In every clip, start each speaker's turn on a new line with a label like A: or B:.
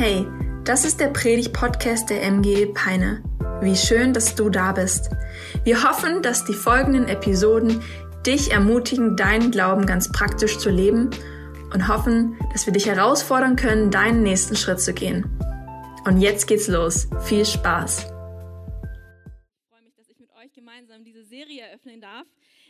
A: Hey, das ist der Predig-Podcast der MG Peine. Wie schön, dass du da bist. Wir hoffen, dass die folgenden Episoden dich ermutigen, deinen Glauben ganz praktisch zu leben und hoffen, dass wir dich herausfordern können, deinen nächsten Schritt zu gehen. Und jetzt geht's los. Viel Spaß.
B: Ich freue mich, dass ich mit euch gemeinsam diese Serie eröffnen darf.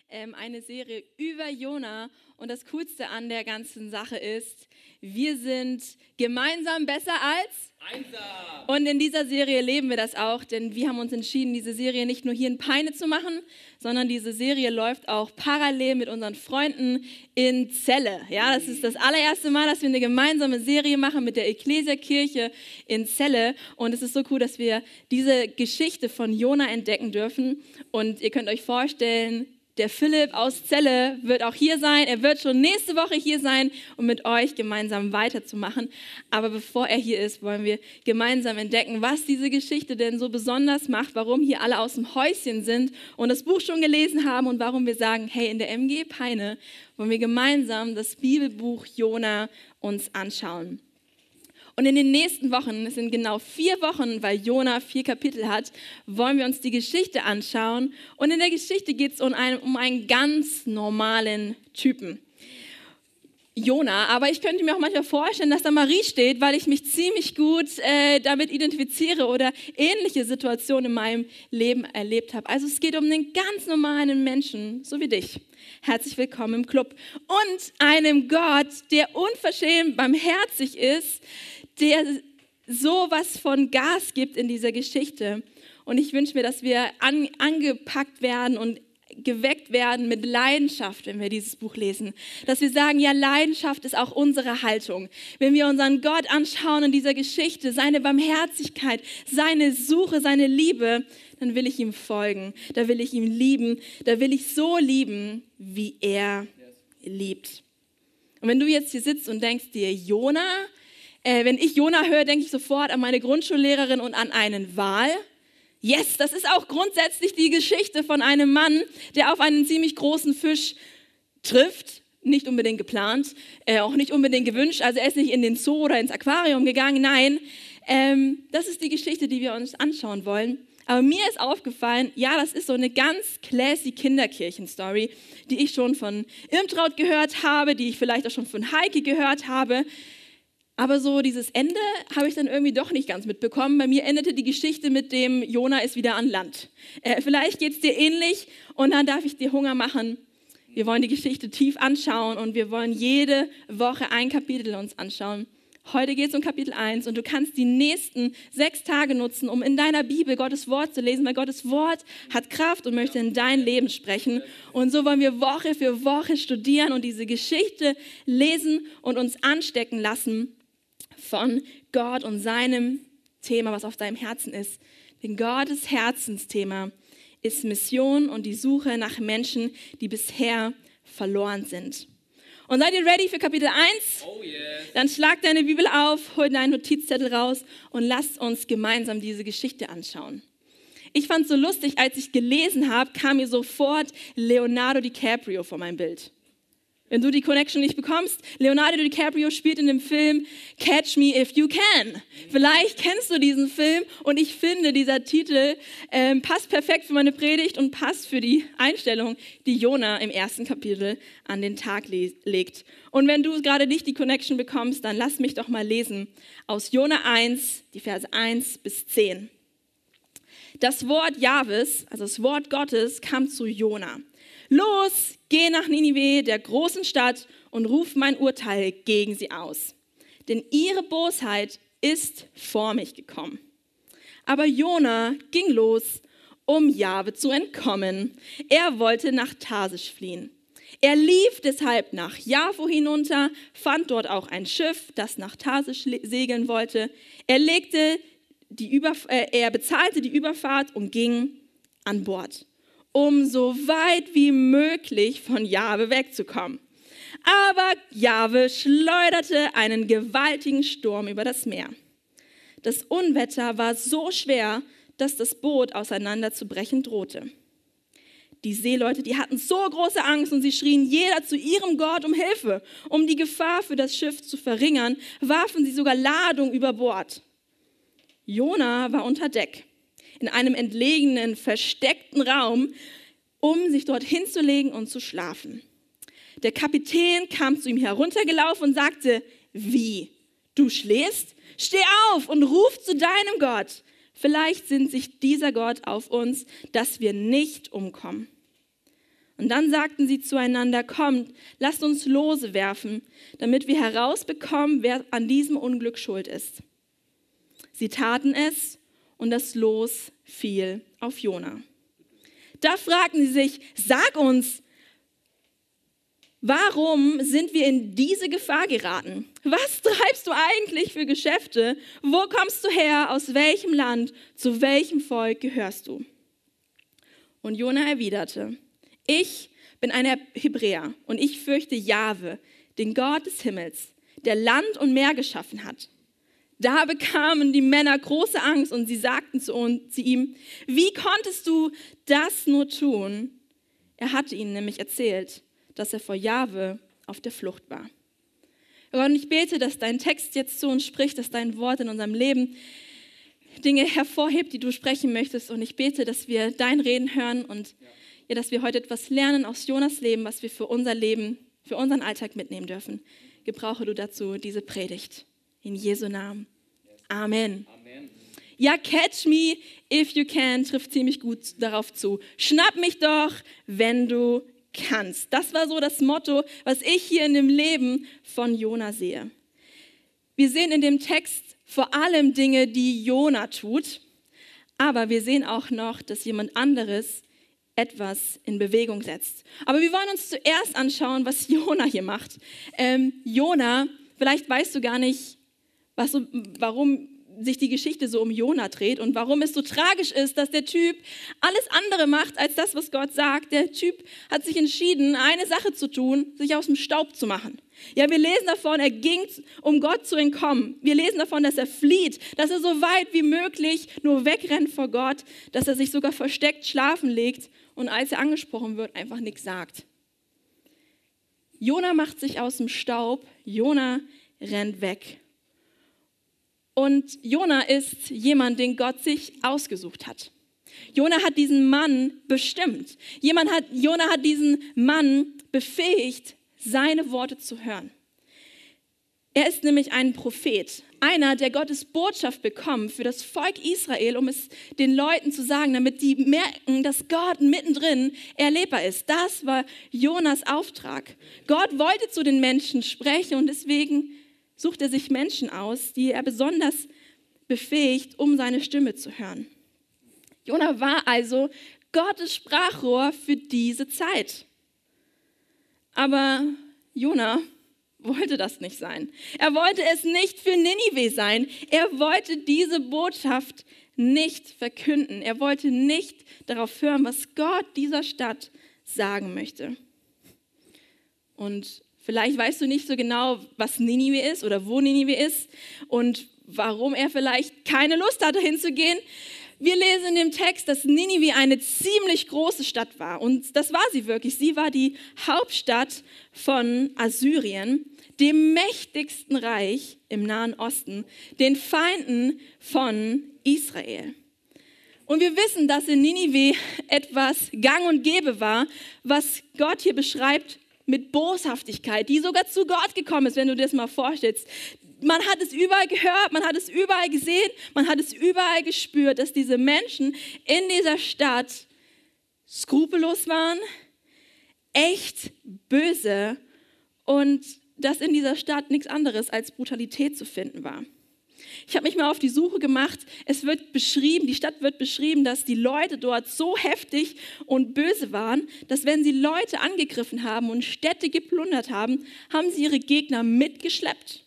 B: Ähm, eine Serie über Jona. Und das Coolste an der ganzen Sache ist, wir sind gemeinsam besser als
C: Einsam.
B: und in dieser Serie leben wir das auch, denn wir haben uns entschieden, diese Serie nicht nur hier in Peine zu machen, sondern diese Serie läuft auch parallel mit unseren Freunden in Celle. Ja, das ist das allererste Mal, dass wir eine gemeinsame Serie machen mit der Ecclesia-Kirche in Celle. Und es ist so cool, dass wir diese Geschichte von Jona entdecken dürfen. Und ihr könnt euch vorstellen, der Philipp aus Celle wird auch hier sein. Er wird schon nächste Woche hier sein, um mit euch gemeinsam weiterzumachen. Aber bevor er hier ist, wollen wir gemeinsam entdecken, was diese Geschichte denn so besonders macht, warum hier alle aus dem Häuschen sind und das Buch schon gelesen haben und warum wir sagen, hey, in der MG Peine wollen wir gemeinsam das Bibelbuch Jona uns anschauen. Und in den nächsten Wochen, es sind genau vier Wochen, weil Jona vier Kapitel hat, wollen wir uns die Geschichte anschauen. Und in der Geschichte geht es um einen, um einen ganz normalen Typen. Jona, aber ich könnte mir auch manchmal vorstellen, dass da Marie steht, weil ich mich ziemlich gut äh, damit identifiziere oder ähnliche Situationen in meinem Leben erlebt habe. Also es geht um einen ganz normalen Menschen, so wie dich. Herzlich willkommen im Club. Und einem Gott, der unverschämt barmherzig ist, der sowas von Gas gibt in dieser Geschichte. Und ich wünsche mir, dass wir an, angepackt werden und geweckt werden mit Leidenschaft, wenn wir dieses Buch lesen. Dass wir sagen, ja, Leidenschaft ist auch unsere Haltung. Wenn wir unseren Gott anschauen in dieser Geschichte, seine Barmherzigkeit, seine Suche, seine Liebe, dann will ich ihm folgen. Da will ich ihn lieben. Da will ich so lieben, wie er liebt. Und wenn du jetzt hier sitzt und denkst dir, Jona, äh, wenn ich Jona höre, denke ich sofort an meine Grundschullehrerin und an einen Wal. Yes, das ist auch grundsätzlich die Geschichte von einem Mann, der auf einen ziemlich großen Fisch trifft. Nicht unbedingt geplant, äh, auch nicht unbedingt gewünscht. Also er ist nicht in den Zoo oder ins Aquarium gegangen. Nein, ähm, das ist die Geschichte, die wir uns anschauen wollen. Aber mir ist aufgefallen, ja, das ist so eine ganz classy Kinderkirchen-Story, die ich schon von Irmtraut gehört habe, die ich vielleicht auch schon von Heike gehört habe. Aber so dieses Ende habe ich dann irgendwie doch nicht ganz mitbekommen. Bei mir endete die Geschichte mit dem Jona ist wieder an Land. Äh, vielleicht geht es dir ähnlich und dann darf ich dir Hunger machen. Wir wollen die Geschichte tief anschauen und wir wollen jede Woche ein Kapitel uns anschauen. Heute geht es um Kapitel 1 und du kannst die nächsten sechs Tage nutzen, um in deiner Bibel Gottes Wort zu lesen, weil Gottes Wort hat Kraft und möchte in dein Leben sprechen. Und so wollen wir Woche für Woche studieren und diese Geschichte lesen und uns anstecken lassen von Gott und seinem Thema, was auf deinem Herzen ist. Denn Gottes Herzensthema ist Mission und die Suche nach Menschen, die bisher verloren sind. Und seid ihr ready für Kapitel 1?
C: Oh yes.
B: Dann schlag deine Bibel auf, hol deinen Notizzettel raus und lasst uns gemeinsam diese Geschichte anschauen. Ich fand es so lustig, als ich gelesen habe, kam mir sofort Leonardo DiCaprio vor mein Bild. Wenn du die Connection nicht bekommst, Leonardo DiCaprio spielt in dem Film Catch Me If You Can. Vielleicht kennst du diesen Film und ich finde, dieser Titel ähm, passt perfekt für meine Predigt und passt für die Einstellung, die Jona im ersten Kapitel an den Tag le legt. Und wenn du gerade nicht die Connection bekommst, dann lass mich doch mal lesen aus Jona 1, die Verse 1 bis 10. Das Wort Jahwes, also das Wort Gottes, kam zu Jona. Los, geh nach Ninive, der großen Stadt, und ruf mein Urteil gegen sie aus. Denn ihre Bosheit ist vor mich gekommen. Aber Jona ging los, um Jahwe zu entkommen. Er wollte nach Tarsisch fliehen. Er lief deshalb nach Jafo hinunter, fand dort auch ein Schiff, das nach Tarsisch segeln wollte. Er legte die Überf äh, er bezahlte die Überfahrt und ging an Bord um so weit wie möglich von Jahwe wegzukommen. Aber Jahwe schleuderte einen gewaltigen Sturm über das Meer. Das Unwetter war so schwer, dass das Boot auseinanderzubrechen drohte. die Seeleute, die hatten so große Angst und sie schrien jeder zu ihrem Gott um Hilfe. Um die Gefahr für das Schiff zu verringern, warfen sie sogar Ladung über Bord. Jona war unter Deck, in einem entlegenen, versteckten Raum, um sich dort hinzulegen und zu schlafen. Der Kapitän kam zu ihm heruntergelaufen und sagte, wie, du schläfst? Steh auf und ruf zu deinem Gott. Vielleicht sinnt sich dieser Gott auf uns, dass wir nicht umkommen. Und dann sagten sie zueinander, kommt, lasst uns Lose werfen, damit wir herausbekommen, wer an diesem Unglück schuld ist. Sie taten es und das Los fiel auf Jona. Da fragten sie sich, sag uns, Warum sind wir in diese Gefahr geraten? Was treibst du eigentlich für Geschäfte? Wo kommst du her? Aus welchem Land? Zu welchem Volk gehörst du? Und Jona erwiderte, ich bin ein Hebräer und ich fürchte Jahwe, den Gott des Himmels, der Land und Meer geschaffen hat. Da bekamen die Männer große Angst und sie sagten zu, uns, zu ihm, wie konntest du das nur tun? Er hatte ihnen nämlich erzählt, dass er vor Jahwe auf der Flucht war. Gott, ich bete, dass dein Text jetzt zu uns spricht, dass dein Wort in unserem Leben Dinge hervorhebt, die du sprechen möchtest. Und ich bete, dass wir dein Reden hören und ja, dass wir heute etwas lernen aus Jonas Leben, was wir für unser Leben, für unseren Alltag mitnehmen dürfen. Gebrauche du dazu diese Predigt. In Jesu Namen. Amen. Amen. Ja, catch me if you can trifft ziemlich gut darauf zu. Schnapp mich doch, wenn du kannst. Das war so das Motto, was ich hier in dem Leben von Jona sehe. Wir sehen in dem Text vor allem Dinge, die Jona tut, aber wir sehen auch noch, dass jemand anderes etwas in Bewegung setzt. Aber wir wollen uns zuerst anschauen, was Jona hier macht. Ähm, Jona, vielleicht weißt du gar nicht, was, warum sich die Geschichte so um Jona dreht und warum es so tragisch ist, dass der Typ alles andere macht als das, was Gott sagt. Der Typ hat sich entschieden, eine Sache zu tun, sich aus dem Staub zu machen. Ja, wir lesen davon, er ging, um Gott zu entkommen. Wir lesen davon, dass er flieht, dass er so weit wie möglich nur wegrennt vor Gott, dass er sich sogar versteckt schlafen legt und als er angesprochen wird, einfach nichts sagt. Jona macht sich aus dem Staub, Jona rennt weg. Und Jona ist jemand, den Gott sich ausgesucht hat. Jona hat diesen Mann bestimmt. Jemand hat, Jona hat diesen Mann befähigt, seine Worte zu hören. Er ist nämlich ein Prophet, einer, der Gottes Botschaft bekommt für das Volk Israel, um es den Leuten zu sagen, damit die merken, dass Gott mittendrin erlebbar ist. Das war Jonas Auftrag. Gott wollte zu den Menschen sprechen und deswegen sucht er sich Menschen aus, die er besonders befähigt, um seine Stimme zu hören. Jona war also Gottes Sprachrohr für diese Zeit. Aber Jona wollte das nicht sein. Er wollte es nicht für Ninive sein. Er wollte diese Botschaft nicht verkünden. Er wollte nicht darauf hören, was Gott dieser Stadt sagen möchte. Und Vielleicht weißt du nicht so genau, was Ninive ist oder wo Ninive ist und warum er vielleicht keine Lust hatte hinzugehen. Wir lesen in dem Text, dass Ninive eine ziemlich große Stadt war. Und das war sie wirklich. Sie war die Hauptstadt von Assyrien, dem mächtigsten Reich im Nahen Osten, den Feinden von Israel. Und wir wissen, dass in Ninive etwas gang und gäbe war, was Gott hier beschreibt mit Boshaftigkeit, die sogar zu Gott gekommen ist, wenn du dir das mal vorstellst. Man hat es überall gehört, man hat es überall gesehen, man hat es überall gespürt, dass diese Menschen in dieser Stadt skrupellos waren, echt böse und dass in dieser Stadt nichts anderes als Brutalität zu finden war. Ich habe mich mal auf die Suche gemacht. Es wird beschrieben, die Stadt wird beschrieben, dass die Leute dort so heftig und böse waren, dass wenn sie Leute angegriffen haben und Städte geplündert haben, haben sie ihre Gegner mitgeschleppt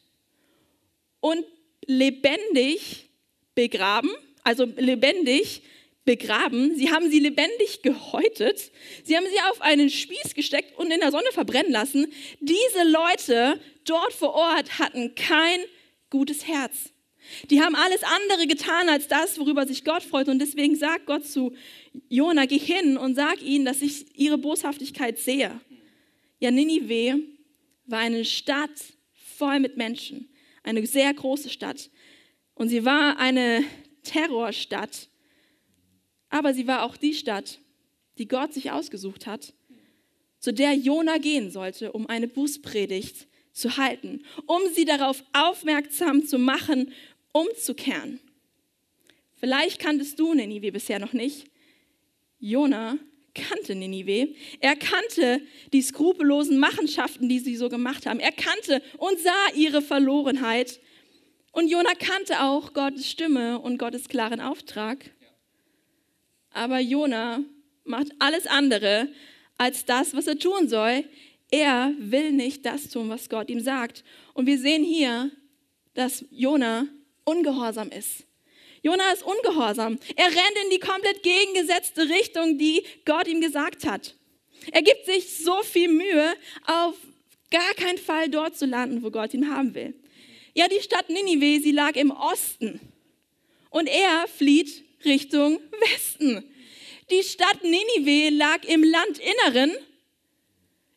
B: und lebendig begraben, also lebendig begraben. Sie haben sie lebendig gehäutet. Sie haben sie auf einen Spieß gesteckt und in der Sonne verbrennen lassen. Diese Leute dort vor Ort hatten kein gutes Herz. Die haben alles andere getan als das, worüber sich Gott freut. Und deswegen sagt Gott zu Jona, geh hin und sag ihnen, dass ich ihre Boshaftigkeit sehe. Ja, Ninive war eine Stadt voll mit Menschen, eine sehr große Stadt. Und sie war eine Terrorstadt, aber sie war auch die Stadt, die Gott sich ausgesucht hat, zu der Jona gehen sollte, um eine Bußpredigt zu halten, um sie darauf aufmerksam zu machen, umzukehren. Vielleicht kanntest du Ninive bisher noch nicht. Jona kannte Ninive. Er kannte die skrupellosen Machenschaften, die sie so gemacht haben. Er kannte und sah ihre Verlorenheit. Und Jona kannte auch Gottes Stimme und Gottes klaren Auftrag. Aber Jona macht alles andere als das, was er tun soll. Er will nicht das tun, was Gott ihm sagt. Und wir sehen hier, dass Jona ungehorsam ist. Jona ist ungehorsam. Er rennt in die komplett gegengesetzte Richtung, die Gott ihm gesagt hat. Er gibt sich so viel Mühe, auf gar keinen Fall dort zu landen, wo Gott ihn haben will. Ja, die Stadt Ninive, sie lag im Osten. Und er flieht Richtung Westen. Die Stadt Ninive lag im Landinneren,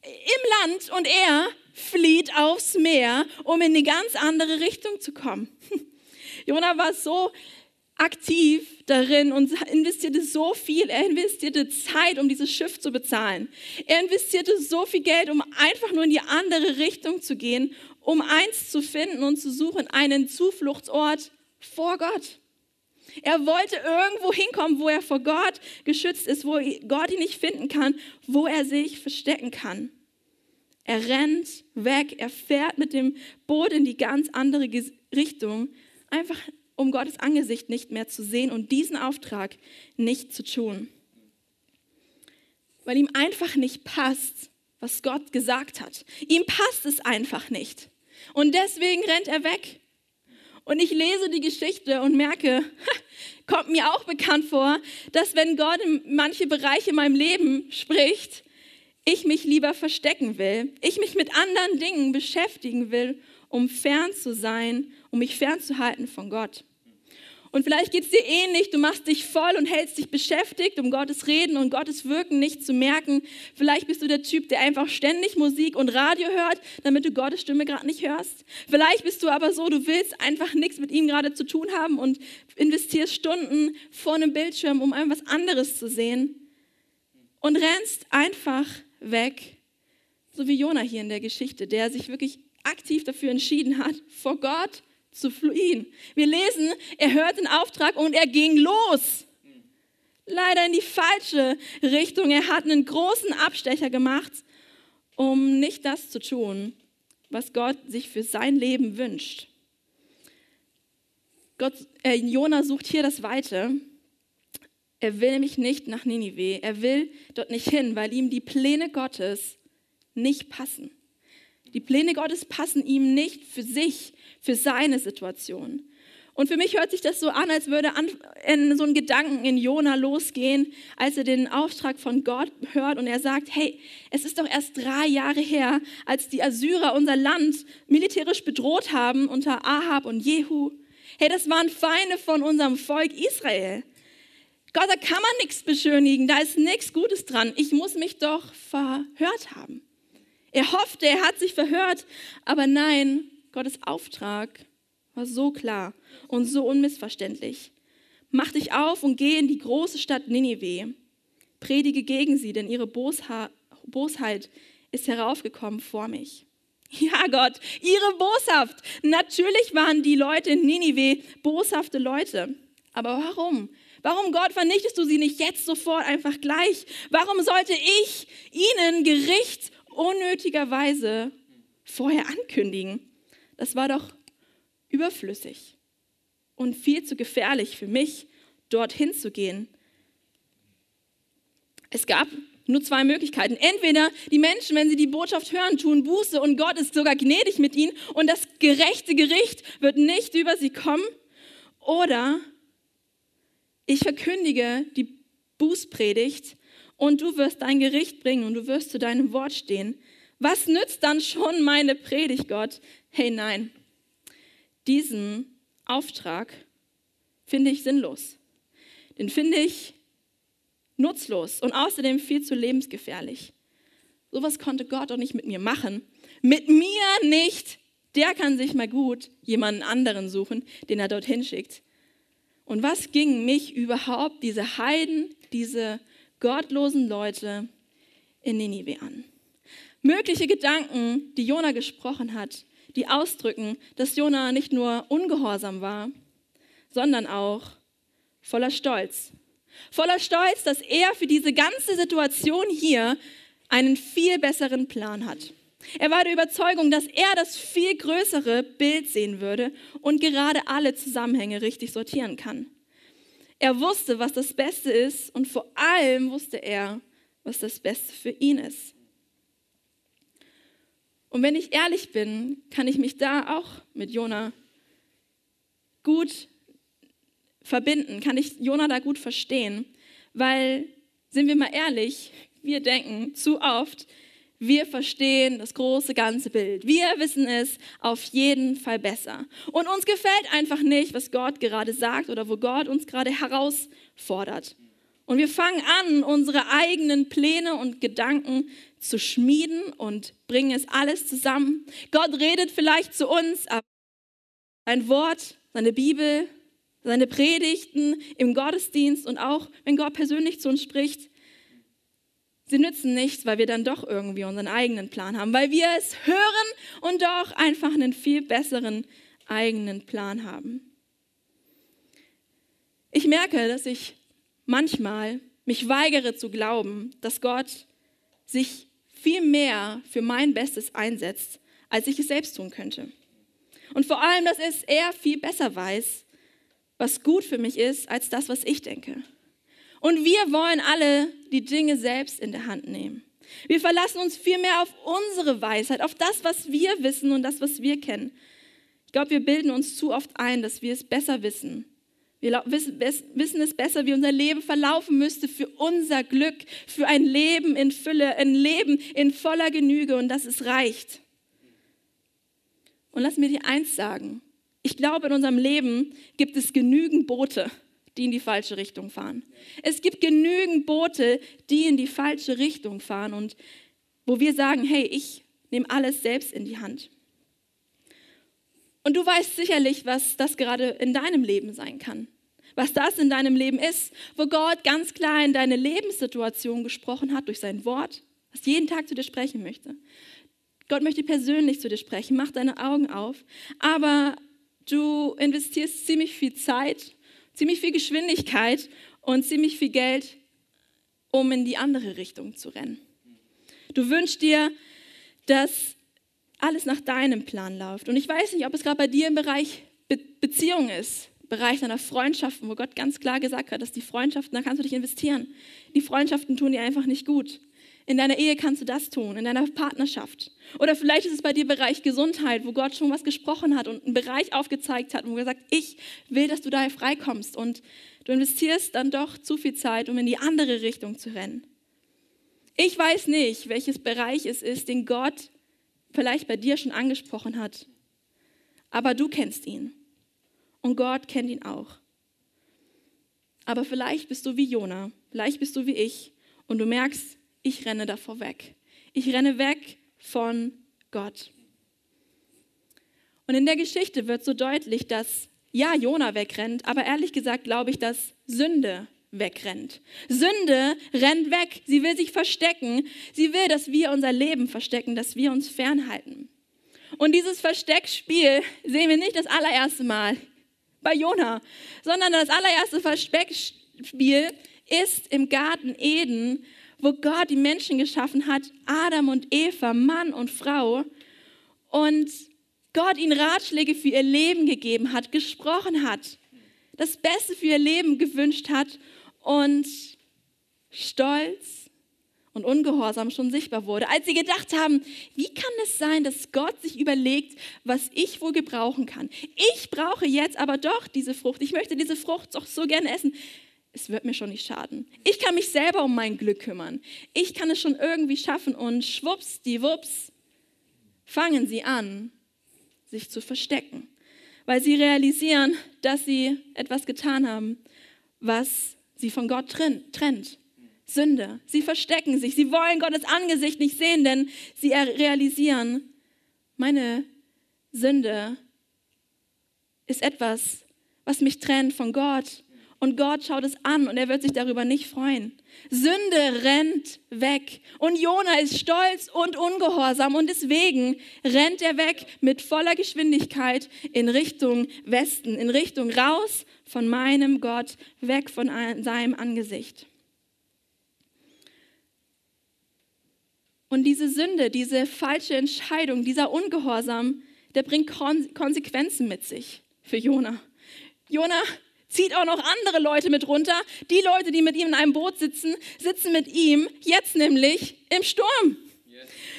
B: im Land, und er flieht aufs Meer, um in eine ganz andere Richtung zu kommen. Jona war so aktiv darin und investierte so viel. Er investierte Zeit, um dieses Schiff zu bezahlen. Er investierte so viel Geld, um einfach nur in die andere Richtung zu gehen, um eins zu finden und zu suchen, einen Zufluchtsort vor Gott. Er wollte irgendwo hinkommen, wo er vor Gott geschützt ist, wo Gott ihn nicht finden kann, wo er sich verstecken kann. Er rennt weg, er fährt mit dem Boot in die ganz andere Richtung, einfach um Gottes Angesicht nicht mehr zu sehen und diesen Auftrag nicht zu tun. Weil ihm einfach nicht passt, was Gott gesagt hat. Ihm passt es einfach nicht. Und deswegen rennt er weg. Und ich lese die Geschichte und merke, kommt mir auch bekannt vor, dass wenn Gott in manche Bereiche in meinem Leben spricht, ich mich lieber verstecken will, ich mich mit anderen Dingen beschäftigen will, um fern zu sein um mich fernzuhalten von Gott. Und vielleicht geht es dir ähnlich, du machst dich voll und hältst dich beschäftigt, um Gottes Reden und Gottes Wirken nicht zu merken. Vielleicht bist du der Typ, der einfach ständig Musik und Radio hört, damit du Gottes Stimme gerade nicht hörst. Vielleicht bist du aber so, du willst einfach nichts mit ihm gerade zu tun haben und investierst Stunden vor einem Bildschirm, um einfach was anderes zu sehen. Und rennst einfach weg, so wie Jona hier in der Geschichte, der sich wirklich aktiv dafür entschieden hat, vor Gott zu fliehen. Wir lesen, er hört den Auftrag und er ging los. Leider in die falsche Richtung. Er hat einen großen Abstecher gemacht, um nicht das zu tun, was Gott sich für sein Leben wünscht. Gott, äh, Jona sucht hier das Weite. Er will nämlich nicht nach Ninive. Er will dort nicht hin, weil ihm die Pläne Gottes nicht passen. Die Pläne Gottes passen ihm nicht für sich, für seine Situation. Und für mich hört sich das so an, als würde in so ein Gedanken in Jona losgehen, als er den Auftrag von Gott hört und er sagt, hey, es ist doch erst drei Jahre her, als die Assyrer unser Land militärisch bedroht haben unter Ahab und Jehu. Hey, das waren Feinde von unserem Volk Israel. Gott, da kann man nichts beschönigen, da ist nichts Gutes dran. Ich muss mich doch verhört haben. Er hoffte, er hat sich verhört, aber nein, Gottes Auftrag war so klar und so unmissverständlich. Mach dich auf und geh in die große Stadt Ninive. Predige gegen sie, denn ihre Bosha Bosheit ist heraufgekommen vor mich. Ja, Gott, ihre Boshaft. Natürlich waren die Leute in Ninive boshafte Leute. Aber warum? Warum, Gott, vernichtest du sie nicht jetzt sofort einfach gleich? Warum sollte ich ihnen Gericht unnötigerweise vorher ankündigen. Das war doch überflüssig und viel zu gefährlich für mich, dorthin zu gehen. Es gab nur zwei Möglichkeiten. Entweder die Menschen, wenn sie die Botschaft hören, tun Buße und Gott ist sogar gnädig mit ihnen und das gerechte Gericht wird nicht über sie kommen. Oder ich verkündige die Bußpredigt und du wirst dein Gericht bringen und du wirst zu deinem Wort stehen. Was nützt dann schon meine Predigt, Gott? Hey, nein. Diesen Auftrag finde ich sinnlos. Den finde ich nutzlos und außerdem viel zu lebensgefährlich. Sowas konnte Gott doch nicht mit mir machen. Mit mir nicht. Der kann sich mal gut jemanden anderen suchen, den er dorthin schickt. Und was ging mich überhaupt diese Heiden, diese gottlosen Leute in Ninive an? Mögliche Gedanken, die Jona gesprochen hat, die ausdrücken, dass Jona nicht nur ungehorsam war, sondern auch voller Stolz. Voller Stolz, dass er für diese ganze Situation hier einen viel besseren Plan hat. Er war der Überzeugung, dass er das viel größere Bild sehen würde und gerade alle Zusammenhänge richtig sortieren kann. Er wusste, was das Beste ist und vor allem wusste er, was das Beste für ihn ist. Und wenn ich ehrlich bin, kann ich mich da auch mit Jona gut verbinden, kann ich Jona da gut verstehen, weil, sind wir mal ehrlich, wir denken zu oft, wir verstehen das große ganze Bild. Wir wissen es auf jeden Fall besser. Und uns gefällt einfach nicht, was Gott gerade sagt oder wo Gott uns gerade herausfordert. Und wir fangen an, unsere eigenen Pläne und Gedanken zu schmieden und bringen es alles zusammen. Gott redet vielleicht zu uns, aber ein Wort, seine Bibel, seine Predigten im Gottesdienst und auch wenn Gott persönlich zu uns spricht, sie nützen nichts, weil wir dann doch irgendwie unseren eigenen Plan haben, weil wir es hören und doch einfach einen viel besseren eigenen Plan haben. Ich merke, dass ich manchmal mich weigere zu glauben, dass Gott sich viel mehr für mein Bestes einsetzt, als ich es selbst tun könnte. Und vor allem, dass es er viel besser weiß, was gut für mich ist, als das, was ich denke. Und wir wollen alle die Dinge selbst in der Hand nehmen. Wir verlassen uns viel mehr auf unsere Weisheit, auf das, was wir wissen und das, was wir kennen. Ich glaube, wir bilden uns zu oft ein, dass wir es besser wissen wir wissen es besser, wie unser Leben verlaufen müsste für unser Glück, für ein Leben in Fülle, ein Leben in voller Genüge und dass es reicht. Und lass mir dir eins sagen. Ich glaube, in unserem Leben gibt es genügend Boote, die in die falsche Richtung fahren. Es gibt genügend Boote, die in die falsche Richtung fahren und wo wir sagen, hey, ich nehme alles selbst in die Hand. Und du weißt sicherlich, was das gerade in deinem Leben sein kann was das in deinem Leben ist, wo Gott ganz klar in deine Lebenssituation gesprochen hat durch sein Wort, was jeden Tag zu dir sprechen möchte. Gott möchte persönlich zu dir sprechen, mach deine Augen auf, aber du investierst ziemlich viel Zeit, ziemlich viel Geschwindigkeit und ziemlich viel Geld, um in die andere Richtung zu rennen. Du wünschst dir, dass alles nach deinem Plan läuft. Und ich weiß nicht, ob es gerade bei dir im Bereich Be Beziehung ist, Bereich deiner Freundschaften, wo Gott ganz klar gesagt hat, dass die Freundschaften, da kannst du dich investieren. Die Freundschaften tun dir einfach nicht gut. In deiner Ehe kannst du das tun, in deiner Partnerschaft. Oder vielleicht ist es bei dir Bereich Gesundheit, wo Gott schon was gesprochen hat und einen Bereich aufgezeigt hat, wo er sagt, ich will, dass du daher freikommst. Und du investierst dann doch zu viel Zeit, um in die andere Richtung zu rennen. Ich weiß nicht, welches Bereich es ist, den Gott vielleicht bei dir schon angesprochen hat. Aber du kennst ihn und Gott kennt ihn auch. Aber vielleicht bist du wie Jona, vielleicht bist du wie ich und du merkst, ich renne davor weg. Ich renne weg von Gott. Und in der Geschichte wird so deutlich, dass ja, Jona wegrennt, aber ehrlich gesagt glaube ich, dass Sünde wegrennt. Sünde rennt weg. Sie will sich verstecken. Sie will, dass wir unser Leben verstecken, dass wir uns fernhalten. Und dieses Versteckspiel sehen wir nicht das allererste Mal bei Jona, sondern das allererste Versteckspiel ist im Garten Eden, wo Gott die Menschen geschaffen hat, Adam und Eva, Mann und Frau, und Gott ihnen Ratschläge für ihr Leben gegeben hat, gesprochen hat, das Beste für ihr Leben gewünscht hat und Stolz und Ungehorsam schon sichtbar wurde, als sie gedacht haben, wie kann es sein, dass Gott sich überlegt, was ich wohl gebrauchen kann? Ich brauche jetzt aber doch diese Frucht. Ich möchte diese Frucht doch so gerne essen. Es wird mir schon nicht schaden. Ich kann mich selber um mein Glück kümmern. Ich kann es schon irgendwie schaffen und schwupps, die Wups, fangen sie an, sich zu verstecken. weil sie realisieren, dass sie etwas getan haben, was sie von Gott trennt. Sünde. Sie verstecken sich. Sie wollen Gottes Angesicht nicht sehen, denn sie realisieren, meine Sünde ist etwas, was mich trennt von Gott. Und Gott schaut es an und er wird sich darüber nicht freuen. Sünde rennt weg. Und Jona ist stolz und ungehorsam und deswegen rennt er weg mit voller Geschwindigkeit in Richtung Westen, in Richtung raus von meinem Gott, weg von seinem Angesicht. Und diese Sünde, diese falsche Entscheidung, dieser Ungehorsam, der bringt Konsequenzen mit sich für Jona. Jona zieht auch noch andere Leute mit runter. Die Leute, die mit ihm in einem Boot sitzen, sitzen mit ihm jetzt nämlich im Sturm.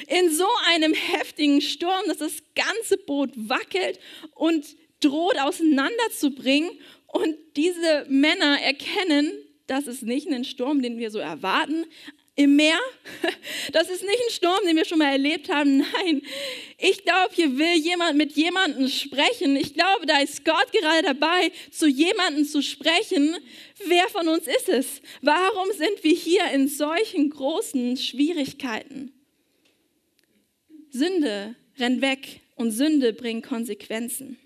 B: In so einem heftigen Sturm, dass das ganze Boot wackelt und droht auseinanderzubringen. Und diese Männer erkennen, das ist nicht ein Sturm, den wir so erwarten, im Meer. Das ist nicht ein Sturm, den wir schon mal erlebt haben. Nein, ich glaube, hier will jemand mit jemandem sprechen. Ich glaube, da ist Gott gerade dabei, zu jemandem zu sprechen. Wer von uns ist es? Warum sind wir hier in solchen großen Schwierigkeiten? Sünde rennt weg und Sünde bringt Konsequenzen.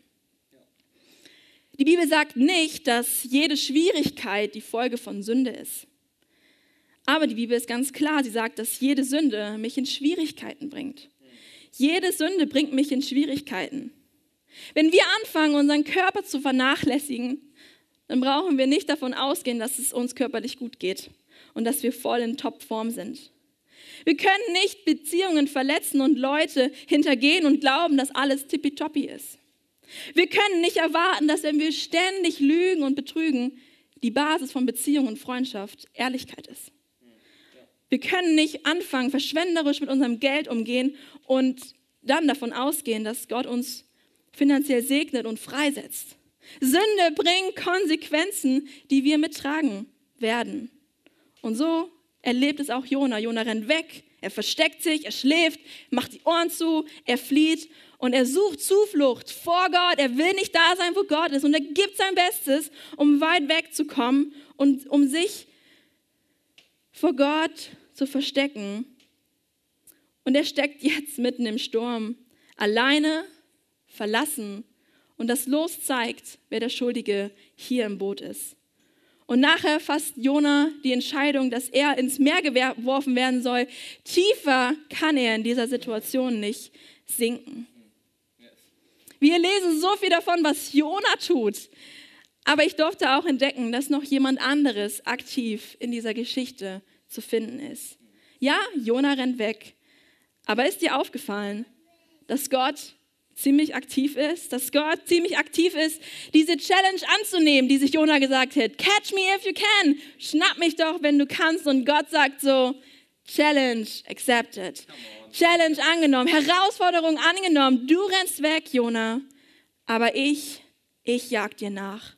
B: Die Bibel sagt nicht, dass jede Schwierigkeit die Folge von Sünde ist. Aber die Bibel ist ganz klar, sie sagt, dass jede Sünde mich in Schwierigkeiten bringt. Jede Sünde bringt mich in Schwierigkeiten. Wenn wir anfangen, unseren Körper zu vernachlässigen, dann brauchen wir nicht davon ausgehen, dass es uns körperlich gut geht und dass wir voll in Topform sind. Wir können nicht Beziehungen verletzen und Leute hintergehen und glauben, dass alles tippitoppi ist. Wir können nicht erwarten, dass wenn wir ständig lügen und betrügen, die Basis von Beziehung und Freundschaft Ehrlichkeit ist. Wir können nicht anfangen, verschwenderisch mit unserem Geld umgehen und dann davon ausgehen, dass Gott uns finanziell segnet und freisetzt. Sünde bringt Konsequenzen, die wir mittragen werden. Und so erlebt es auch Jona. Jona rennt weg, er versteckt sich, er schläft, macht die Ohren zu, er flieht und er sucht Zuflucht vor Gott. Er will nicht da sein, wo Gott ist und er gibt sein Bestes, um weit wegzukommen und um sich vor Gott zu verstecken. Und er steckt jetzt mitten im Sturm, alleine, verlassen. Und das Los zeigt, wer der Schuldige hier im Boot ist. Und nachher fasst Jona die Entscheidung, dass er ins Meer geworfen werden soll. Tiefer kann er in dieser Situation nicht sinken. Wir lesen so viel davon, was Jona tut. Aber ich durfte auch entdecken, dass noch jemand anderes aktiv in dieser Geschichte zu finden ist. Ja, Jona rennt weg. Aber ist dir aufgefallen, dass Gott ziemlich aktiv ist, dass Gott ziemlich aktiv ist, diese Challenge anzunehmen, die sich Jona gesagt hat. Catch me if you can. Schnapp mich doch, wenn du kannst. Und Gott sagt so, Challenge accepted. Challenge angenommen, Herausforderung angenommen. Du rennst weg, Jona. Aber ich, ich jag dir nach.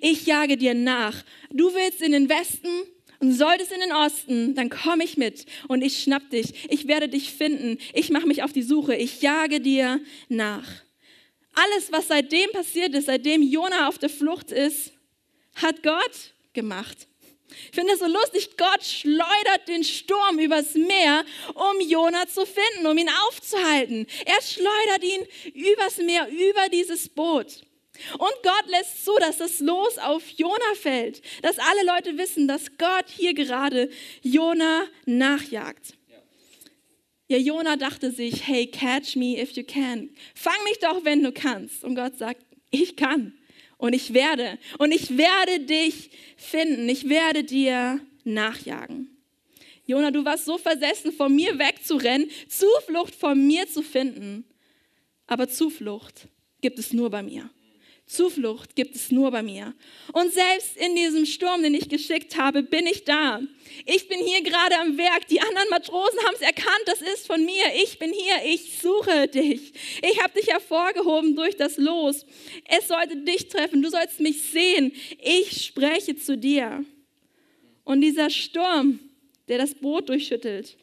B: Ich jage dir nach. Du willst in den Westen, und solltest in den Osten, dann komme ich mit und ich schnapp dich. Ich werde dich finden. Ich mache mich auf die Suche. Ich jage dir nach. Alles, was seitdem passiert ist, seitdem Jona auf der Flucht ist, hat Gott gemacht. Ich finde es so lustig, Gott schleudert den Sturm übers Meer, um Jona zu finden, um ihn aufzuhalten. Er schleudert ihn übers Meer, über dieses Boot. Und Gott lässt zu, dass das Los auf Jona fällt, dass alle Leute wissen, dass Gott hier gerade Jona nachjagt. Ja, Jona dachte sich, hey, catch me if you can. Fang mich doch, wenn du kannst. Und Gott sagt, ich kann. Und ich werde. Und ich werde dich finden. Ich werde dir nachjagen. Jona, du warst so versessen, von mir wegzurennen, Zuflucht von mir zu finden. Aber Zuflucht gibt es nur bei mir. Zuflucht gibt es nur bei mir. Und selbst in diesem Sturm, den ich geschickt habe, bin ich da. Ich bin hier gerade am Werk. Die anderen Matrosen haben es erkannt, das ist von mir. Ich bin hier, ich suche dich. Ich habe dich hervorgehoben durch das Los. Es sollte dich treffen, du sollst mich sehen. Ich spreche zu dir. Und dieser Sturm, der das Boot durchschüttelt,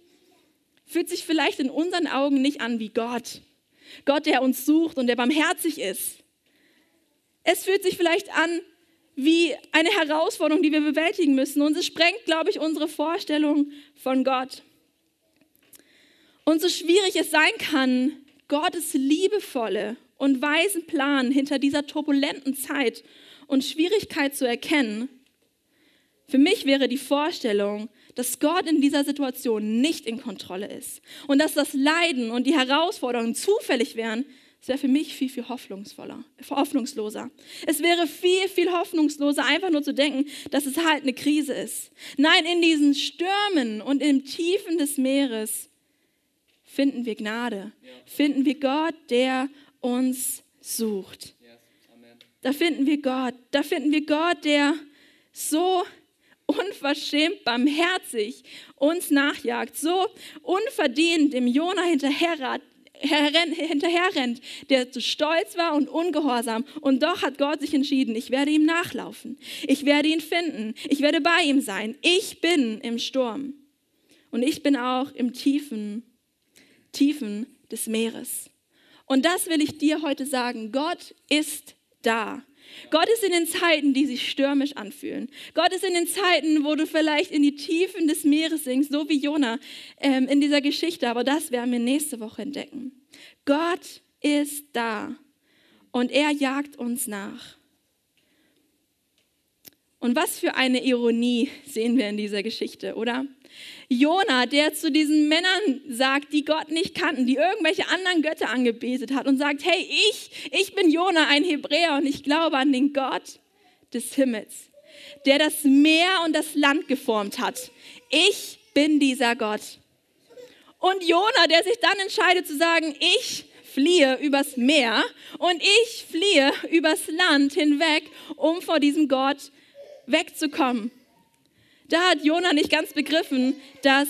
B: fühlt sich vielleicht in unseren Augen nicht an wie Gott. Gott, der uns sucht und der barmherzig ist. Es fühlt sich vielleicht an wie eine Herausforderung, die wir bewältigen müssen. Und es sprengt, glaube ich, unsere Vorstellung von Gott. Und so schwierig es sein kann, Gottes liebevolle und weisen Plan hinter dieser turbulenten Zeit und Schwierigkeit zu erkennen, für mich wäre die Vorstellung, dass Gott in dieser Situation nicht in Kontrolle ist und dass das Leiden und die Herausforderungen zufällig wären, es wäre für mich viel, viel hoffnungsvoller, hoffnungsloser. Es wäre viel, viel hoffnungsloser, einfach nur zu denken, dass es halt eine Krise ist. Nein, in diesen Stürmen und im Tiefen des Meeres finden wir Gnade, finden wir Gott, der uns sucht. Da finden wir Gott, da finden wir Gott, der so unverschämt barmherzig uns nachjagt, so unverdient dem Jona hinterherrat, hinterherrennt, der zu stolz war und ungehorsam. Und doch hat Gott sich entschieden, ich werde ihm nachlaufen. Ich werde ihn finden. Ich werde bei ihm sein. Ich bin im Sturm. Und ich bin auch im tiefen, tiefen des Meeres. Und das will ich dir heute sagen. Gott ist da. Gott ist in den Zeiten, die sich stürmisch anfühlen. Gott ist in den Zeiten, wo du vielleicht in die Tiefen des Meeres singst, so wie Jona ähm, in dieser Geschichte. Aber das werden wir nächste Woche entdecken. Gott ist da und er jagt uns nach. Und was für eine Ironie sehen wir in dieser Geschichte, oder? Jona, der zu diesen Männern sagt, die Gott nicht kannten, die irgendwelche anderen Götter angebetet hat und sagt, hey, ich, ich bin Jona, ein Hebräer und ich glaube an den Gott des Himmels, der das Meer und das Land geformt hat. Ich bin dieser Gott. Und Jona, der sich dann entscheidet zu sagen, ich fliehe übers Meer und ich fliehe übers Land hinweg, um vor diesem Gott wegzukommen. Da hat Jona nicht ganz begriffen, dass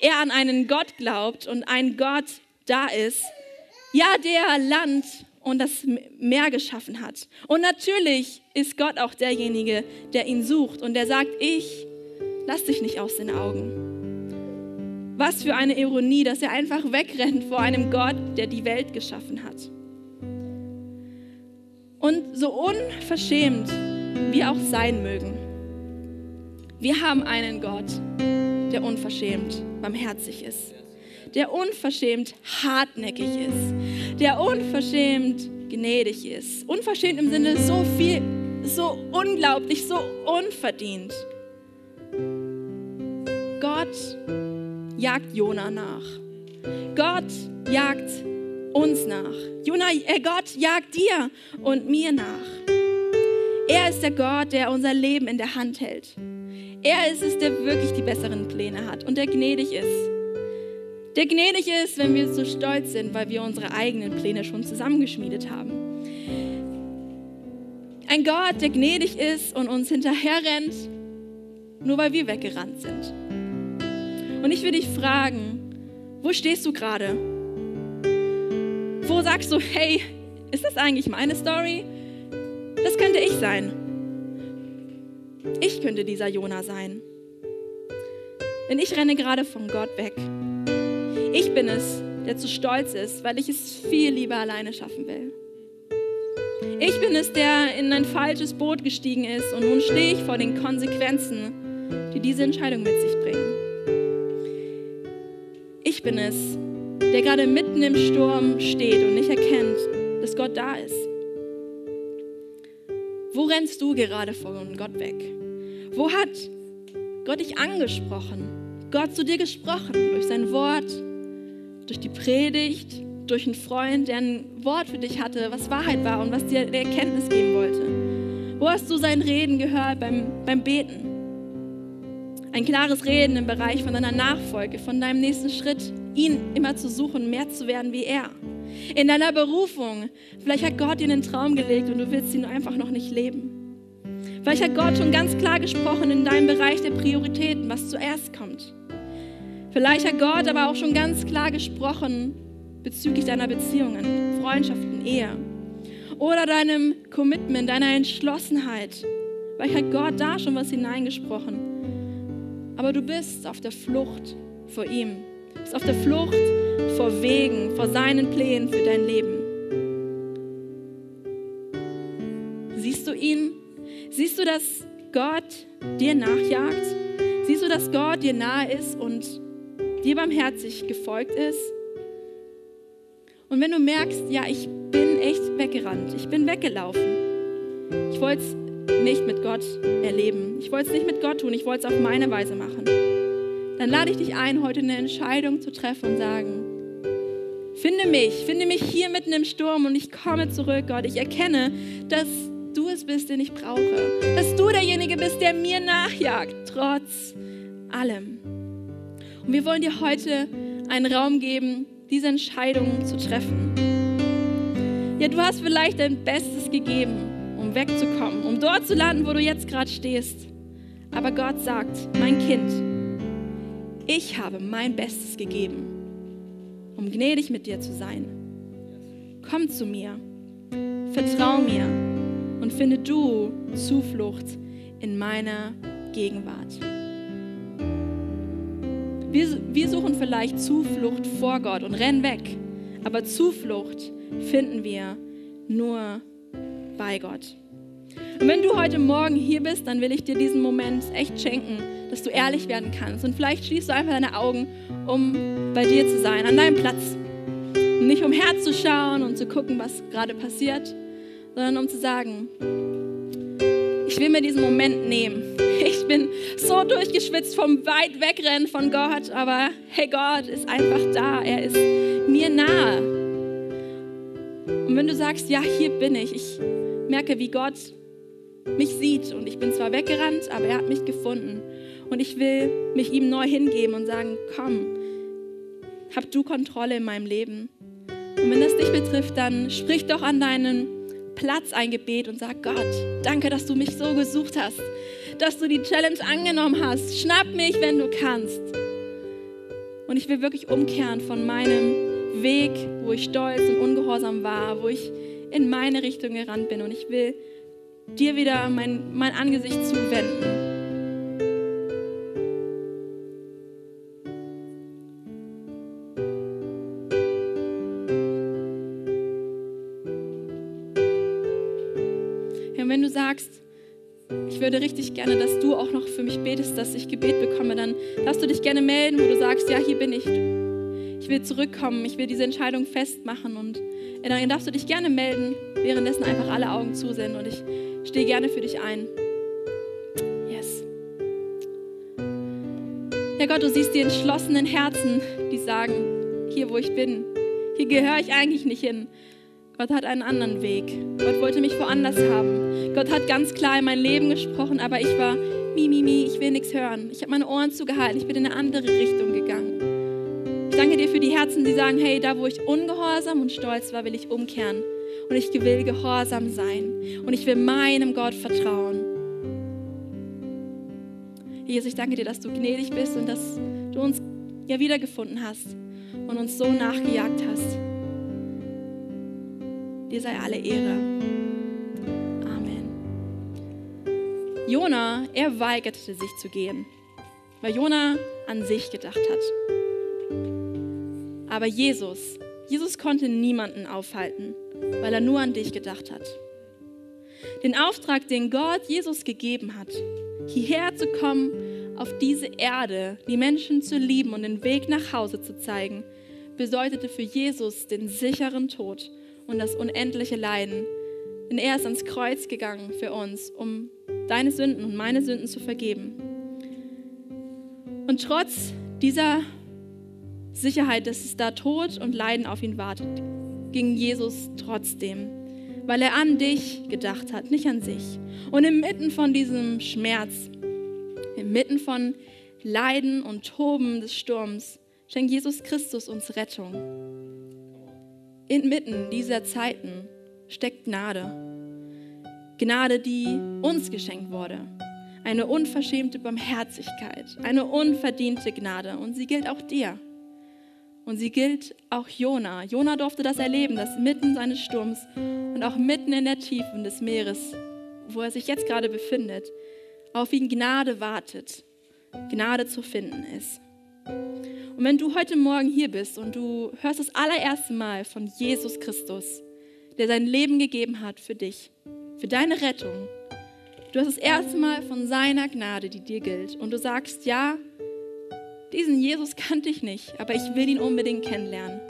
B: er an einen Gott glaubt und ein Gott da ist, ja, der Land und das Meer geschaffen hat. Und natürlich ist Gott auch derjenige, der ihn sucht und der sagt, ich lass dich nicht aus den Augen. Was für eine Ironie, dass er einfach wegrennt vor einem Gott, der die Welt geschaffen hat. Und so unverschämt wir auch sein mögen, wir haben einen Gott, der unverschämt barmherzig ist, der unverschämt hartnäckig ist, der unverschämt gnädig ist. Unverschämt im Sinne so viel, so unglaublich, so unverdient. Gott jagt Jona nach. Gott jagt uns nach. Jona, äh, Gott jagt dir und mir nach. Er ist der Gott, der unser Leben in der Hand hält. Er ist es, der wirklich die besseren Pläne hat und der gnädig ist. Der gnädig ist, wenn wir so stolz sind, weil wir unsere eigenen Pläne schon zusammengeschmiedet haben. Ein Gott, der gnädig ist und uns hinterherrennt, nur weil wir weggerannt sind. Und ich will dich fragen, wo stehst du gerade? Wo sagst du, hey, ist das eigentlich meine Story? Das könnte ich sein. Ich könnte dieser Jona sein. Denn ich renne gerade von Gott weg. Ich bin es, der zu stolz ist, weil ich es viel lieber alleine schaffen will. Ich bin es, der in ein falsches Boot gestiegen ist und nun stehe ich vor den Konsequenzen, die diese Entscheidung mit sich bringen. Ich bin es, der gerade mitten im Sturm steht und nicht erkennt, dass Gott da ist. Wo rennst du gerade von Gott weg? Wo hat Gott dich angesprochen? Gott zu dir gesprochen durch sein Wort, durch die Predigt, durch einen Freund, der ein Wort für dich hatte, was Wahrheit war und was dir eine Erkenntnis geben wollte. Wo hast du sein Reden gehört beim, beim Beten? Ein klares Reden im Bereich von deiner Nachfolge, von deinem nächsten Schritt, ihn immer zu suchen, mehr zu werden wie er in deiner Berufung. Vielleicht hat Gott dir einen Traum gelegt und du willst ihn einfach noch nicht leben. Vielleicht hat Gott schon ganz klar gesprochen in deinem Bereich der Prioritäten, was zuerst kommt. Vielleicht hat Gott aber auch schon ganz klar gesprochen bezüglich deiner Beziehungen, Freundschaften, Ehe. Oder deinem Commitment, deiner Entschlossenheit. Vielleicht hat Gott da schon was hineingesprochen. Aber du bist auf der Flucht vor ihm. Bist auf der Flucht vor Wegen, vor seinen Plänen für dein Leben. Siehst du ihn? Siehst du, dass Gott dir nachjagt? Siehst du, dass Gott dir nahe ist und dir barmherzig gefolgt ist? Und wenn du merkst, ja, ich bin echt weggerannt, ich bin weggelaufen, ich wollte es nicht mit Gott erleben, ich wollte es nicht mit Gott tun, ich wollte es auf meine Weise machen, dann lade ich dich ein, heute eine Entscheidung zu treffen und sagen, finde mich, finde mich hier mitten im Sturm und ich komme zurück, Gott. Ich erkenne, dass du es bist, den ich brauche, dass du derjenige bist, der mir nachjagt, trotz allem. Und wir wollen dir heute einen Raum geben, diese Entscheidung zu treffen. Ja, du hast vielleicht dein Bestes gegeben, um wegzukommen, um dort zu landen, wo du jetzt gerade stehst. Aber Gott sagt, mein Kind, ich habe mein Bestes gegeben, um gnädig mit dir zu sein. Komm zu mir, vertrau mir und finde du Zuflucht in meiner Gegenwart. Wir, wir suchen vielleicht Zuflucht vor Gott und rennen weg, aber Zuflucht finden wir nur bei Gott. Und wenn du heute Morgen hier bist, dann will ich dir diesen Moment echt schenken, dass du ehrlich werden kannst. Und vielleicht schließt du einfach deine Augen, um bei dir zu sein, an deinem Platz. Und nicht umherzuschauen und zu gucken, was gerade passiert, sondern um zu sagen, ich will mir diesen Moment nehmen. Ich bin so durchgeschwitzt vom weit wegrennen von Gott, aber hey, Gott ist einfach da. Er ist mir nahe. Und wenn du sagst, ja, hier bin ich, ich merke, wie Gott mich sieht und ich bin zwar weggerannt, aber er hat mich gefunden. Und ich will mich ihm neu hingeben und sagen, komm, hab du Kontrolle in meinem Leben. Und wenn das dich betrifft, dann sprich doch an deinen Platz ein Gebet und sag, Gott, danke, dass du mich so gesucht hast, dass du die Challenge angenommen hast. Schnapp mich, wenn du kannst. Und ich will wirklich umkehren von meinem Weg, wo ich stolz und ungehorsam war, wo ich in meine Richtung gerannt bin. Und ich will dir wieder mein, mein Angesicht zuwenden. Ja, wenn du sagst, ich würde richtig gerne, dass du auch noch für mich betest, dass ich Gebet bekomme, dann darfst du dich gerne melden, wo du sagst, ja, hier bin ich. Ich will zurückkommen, ich will diese Entscheidung festmachen und dann darfst du dich gerne melden, währenddessen einfach alle Augen zu sind und ich stehe gerne für dich ein. Yes. Ja Gott, du siehst die entschlossenen Herzen, die sagen, hier wo ich bin, hier gehöre ich eigentlich nicht hin. Gott hat einen anderen Weg. Gott wollte mich woanders haben. Gott hat ganz klar in mein Leben gesprochen, aber ich war mi, mi, mi, ich will nichts hören. Ich habe meine Ohren zugehalten, ich bin in eine andere Richtung gegangen. Ich danke dir für die Herzen, die sagen, hey, da wo ich ungehorsam und stolz war, will ich umkehren. Und ich will gehorsam sein. Und ich will meinem Gott vertrauen. Jesus, ich danke dir, dass du gnädig bist und dass du uns ja wiedergefunden hast und uns so nachgejagt hast. Dir sei alle Ehre. Amen. Jona, er weigerte sich zu gehen, weil Jona an sich gedacht hat. Aber Jesus, Jesus konnte niemanden aufhalten, weil er nur an dich gedacht hat. Den Auftrag, den Gott Jesus gegeben hat, hierher zu kommen, auf diese Erde, die Menschen zu lieben und den Weg nach Hause zu zeigen, bedeutete für Jesus den sicheren Tod und das unendliche Leiden. Denn er ist ans Kreuz gegangen für uns, um deine Sünden und meine Sünden zu vergeben. Und trotz dieser Sicherheit, dass es da Tod und Leiden auf ihn wartet, ging Jesus trotzdem, weil er an dich gedacht hat, nicht an sich. Und inmitten von diesem Schmerz, inmitten von Leiden und Toben des Sturms, schenkt Jesus Christus uns Rettung. Inmitten dieser Zeiten steckt Gnade. Gnade, die uns geschenkt wurde. Eine unverschämte Barmherzigkeit, eine unverdiente Gnade. Und sie gilt auch dir. Und sie gilt auch Jona. Jona durfte das erleben, dass mitten seines Sturms und auch mitten in der Tiefen des Meeres, wo er sich jetzt gerade befindet, auf ihn Gnade wartet, Gnade zu finden ist. Und wenn du heute Morgen hier bist und du hörst das allererste Mal von Jesus Christus, der sein Leben gegeben hat für dich, für deine Rettung. Du hast das erste Mal von seiner Gnade, die dir gilt. Und du sagst, ja, diesen Jesus kannte ich nicht, aber ich will ihn unbedingt kennenlernen.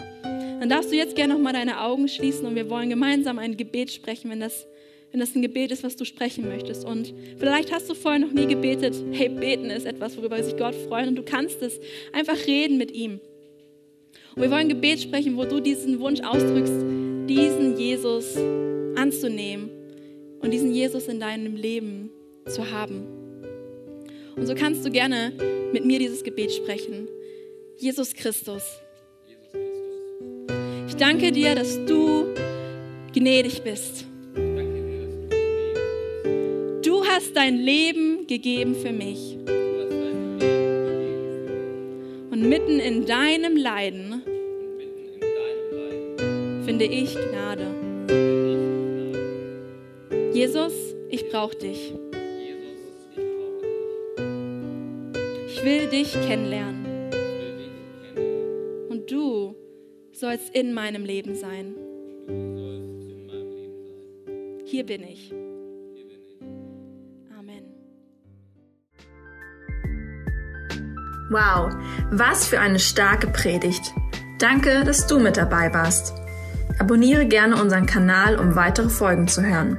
B: Dann darfst du jetzt gerne nochmal deine Augen schließen und wir wollen gemeinsam ein Gebet sprechen, wenn das, wenn das ein Gebet ist, was du sprechen möchtest. Und vielleicht hast du vorher noch nie gebetet. Hey, beten ist etwas, worüber sich Gott freut und du kannst es. Einfach reden mit ihm. Und wir wollen ein Gebet sprechen, wo du diesen Wunsch ausdrückst, diesen Jesus anzunehmen und diesen Jesus in deinem Leben zu haben. Und so kannst du gerne mit mir dieses Gebet sprechen. Jesus Christus. Ich danke dir, dass du gnädig bist. Du hast dein Leben gegeben für mich. Und mitten in deinem Leiden finde ich Gnade. Jesus, ich brauche dich. Ich will dich kennenlernen. Und du sollst in meinem Leben sein. Hier bin ich. Amen.
A: Wow, was für eine starke Predigt. Danke, dass du mit dabei warst. Abonniere gerne unseren Kanal, um weitere Folgen zu hören.